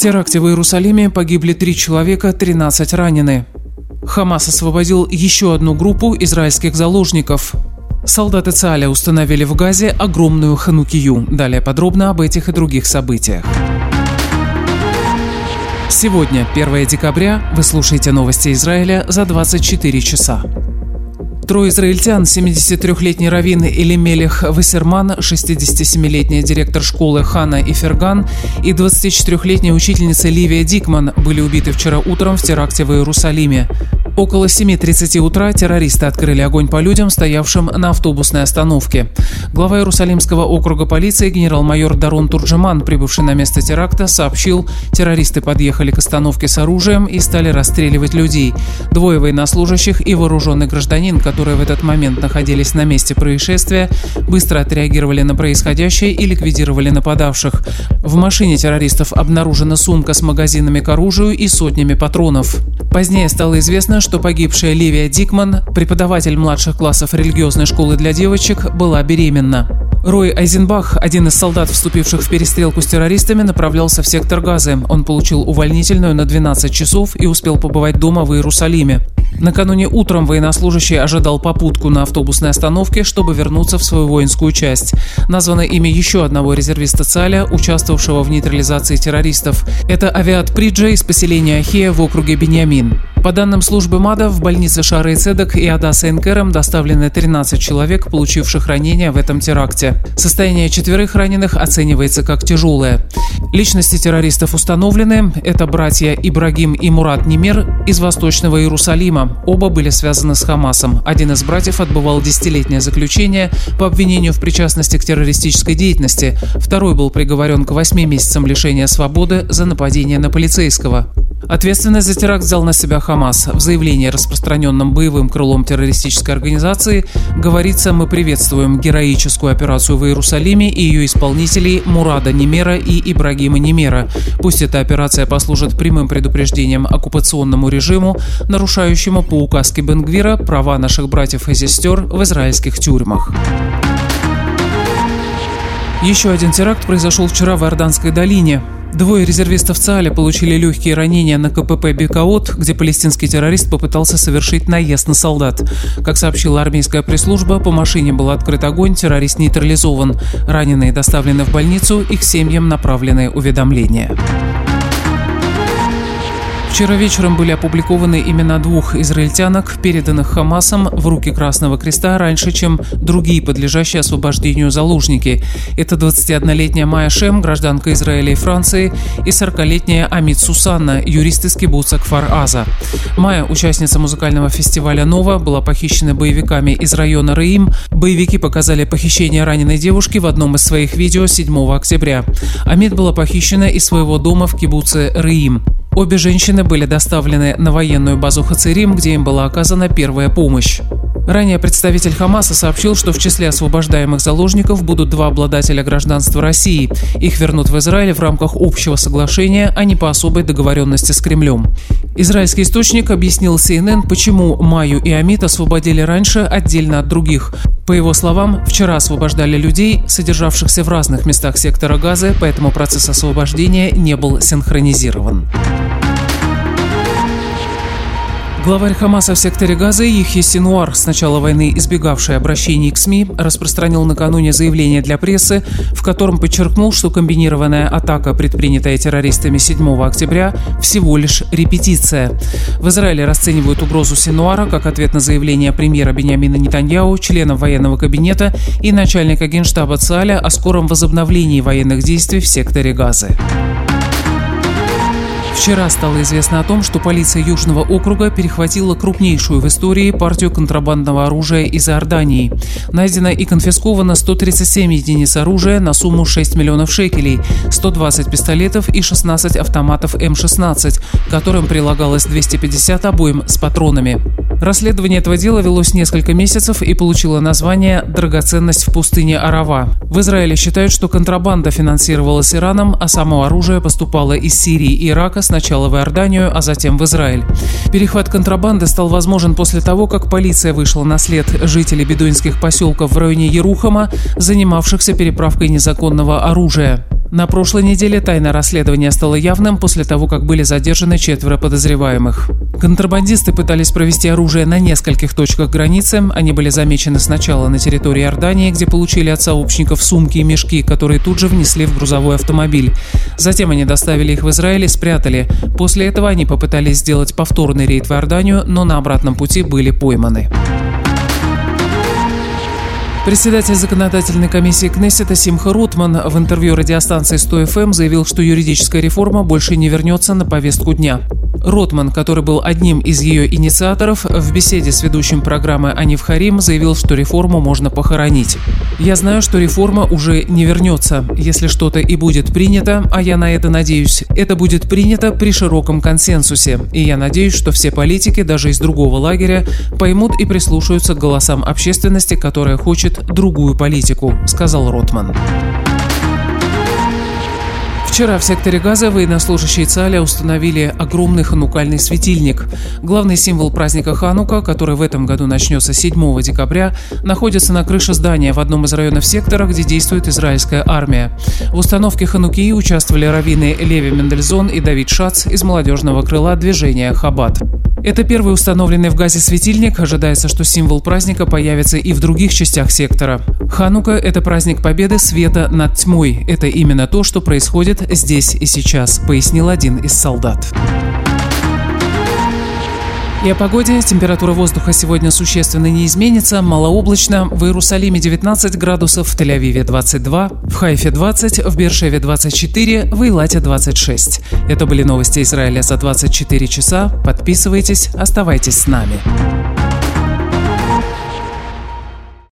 теракте в Иерусалиме погибли три человека, 13 ранены. Хамас освободил еще одну группу израильских заложников. Солдаты ЦАля установили в Газе огромную ханукию. Далее подробно об этих и других событиях. Сегодня, 1 декабря, вы слушаете новости Израиля за 24 часа. Трое израильтян, 73-летний раввин Элимелех Вассерман, 67-летний директор школы Хана и Ферган и 24-летняя учительница Ливия Дикман были убиты вчера утром в теракте в Иерусалиме. Около 7.30 утра террористы открыли огонь по людям, стоявшим на автобусной остановке. Глава Иерусалимского округа полиции генерал-майор Дарун Турджиман, прибывший на место теракта, сообщил, террористы подъехали к остановке с оружием и стали расстреливать людей. Двое военнослужащих и вооруженный гражданин, которые в этот момент находились на месте происшествия, быстро отреагировали на происходящее и ликвидировали нападавших. В машине террористов обнаружена сумка с магазинами к оружию и сотнями патронов. Позднее стало известно, что погибшая Ливия Дикман, преподаватель младших классов религиозной школы для девочек, была беременна. Рой Айзенбах, один из солдат, вступивших в перестрелку с террористами, направлялся в сектор Газы. Он получил увольнительную на 12 часов и успел побывать дома в Иерусалиме. Накануне утром военнослужащий ожидал попутку на автобусной остановке, чтобы вернуться в свою воинскую часть. Названо имя еще одного резервиста ЦАЛЯ, участвовавшего в нейтрализации террористов. Это авиат Приджа из поселения Ахея в округе Беньямин. По данным службы МАДА, в больнице Шары и Цедок и Адаса Энкером доставлены 13 человек, получивших ранения в этом теракте. Состояние четверых раненых оценивается как тяжелое. Личности террористов установлены. Это братья Ибрагим и Мурат Немир из Восточного Иерусалима. Оба были связаны с Хамасом. Один из братьев отбывал десятилетнее заключение по обвинению в причастности к террористической деятельности. Второй был приговорен к 8 месяцам лишения свободы за нападение на полицейского. Ответственность за теракт взял на себя Хамас. В заявлении, распространенном боевым крылом террористической организации, говорится, мы приветствуем героическую операцию в Иерусалиме и ее исполнителей Мурада Немера и Ибрагима Немера. Пусть эта операция послужит прямым предупреждением оккупационному режиму, нарушающему по указке Бенгвира права наших братьев и сестер в израильских тюрьмах. Еще один теракт произошел вчера в Иорданской долине. Двое резервистов ЦАЛЯ получили легкие ранения на КПП Бекаот, где палестинский террорист попытался совершить наезд на солдат. Как сообщила армейская пресс-служба, по машине был открыт огонь, террорист нейтрализован. Раненые доставлены в больницу, их семьям направлены уведомления. Вчера вечером были опубликованы имена двух израильтянок, переданных Хамасом в руки Красного Креста раньше, чем другие подлежащие освобождению заложники. Это 21-летняя Майя Шем, гражданка Израиля и Франции, и 40-летняя Амит Сусанна, юрист из кибуца Кфар-Аза. Майя, участница музыкального фестиваля «Нова», была похищена боевиками из района Раим. Боевики показали похищение раненой девушки в одном из своих видео 7 октября. Амит была похищена из своего дома в кибуце Раим. Обе женщины были доставлены на военную базу Хацерим, где им была оказана первая помощь. Ранее представитель Хамаса сообщил, что в числе освобождаемых заложников будут два обладателя гражданства России. Их вернут в Израиль в рамках общего соглашения, а не по особой договоренности с Кремлем. Израильский источник объяснил CNN, почему Маю и Амит освободили раньше отдельно от других. По его словам, вчера освобождали людей, содержавшихся в разных местах сектора Газа, поэтому процесс освобождения не был синхронизирован. Главарь Хамаса в секторе Газа Ихи Синуар, с начала войны избегавший обращений к СМИ, распространил накануне заявление для прессы, в котором подчеркнул, что комбинированная атака, предпринятая террористами 7 октября, всего лишь репетиция. В Израиле расценивают угрозу Синуара как ответ на заявление премьера Бениамина Нетаньяу, члена военного кабинета и начальника генштаба ЦАЛЯ о скором возобновлении военных действий в секторе Газы. Вчера стало известно о том, что полиция Южного округа перехватила крупнейшую в истории партию контрабандного оружия из Иордании. Найдено и конфисковано 137 единиц оружия на сумму 6 миллионов шекелей, 120 пистолетов и 16 автоматов М-16, к которым прилагалось 250 обоим с патронами. Расследование этого дела велось несколько месяцев и получило название «Драгоценность в пустыне Арава». В Израиле считают, что контрабанда финансировалась Ираном, а само оружие поступало из Сирии и Ирака сначала в Иорданию, а затем в Израиль. Перехват контрабанды стал возможен после того, как полиция вышла на след жителей бедуинских поселков в районе Ерухама, занимавшихся переправкой незаконного оружия. На прошлой неделе тайна расследования стала явным после того, как были задержаны четверо подозреваемых. Контрабандисты пытались провести оружие на нескольких точках границы. Они были замечены сначала на территории Иордании, где получили от сообщников сумки и мешки, которые тут же внесли в грузовой автомобиль. Затем они доставили их в Израиль и спрятали. После этого они попытались сделать повторный рейд в Иорданию, но на обратном пути были пойманы. Председатель законодательной комиссии Кнессета Симха Рутман в интервью радиостанции 100 ФМ заявил, что юридическая реформа больше не вернется на повестку дня. Ротман, который был одним из ее инициаторов, в беседе с ведущим программы Анив Харим заявил, что реформу можно похоронить. «Я знаю, что реформа уже не вернется. Если что-то и будет принято, а я на это надеюсь, это будет принято при широком консенсусе. И я надеюсь, что все политики, даже из другого лагеря, поймут и прислушаются к голосам общественности, которая хочет другую политику», — сказал Ротман. Вчера в секторе Газа военнослужащие ЦАЛЯ установили огромный ханукальный светильник. Главный символ праздника Ханука, который в этом году начнется 7 декабря, находится на крыше здания в одном из районов сектора, где действует израильская армия. В установке Хануки участвовали раввины Леви Мендельзон и Давид Шац из молодежного крыла движения Хабат. Это первый установленный в Газе светильник. Ожидается, что символ праздника появится и в других частях сектора. Ханука – это праздник победы света над тьмой. Это именно то, что происходит здесь и сейчас, пояснил один из солдат. И о погоде. Температура воздуха сегодня существенно не изменится. Малооблачно. В Иерусалиме 19 градусов, в Тель-Авиве 22, в Хайфе 20, в Бершеве 24, в Илате 26. Это были новости Израиля за 24 часа. Подписывайтесь, оставайтесь с нами.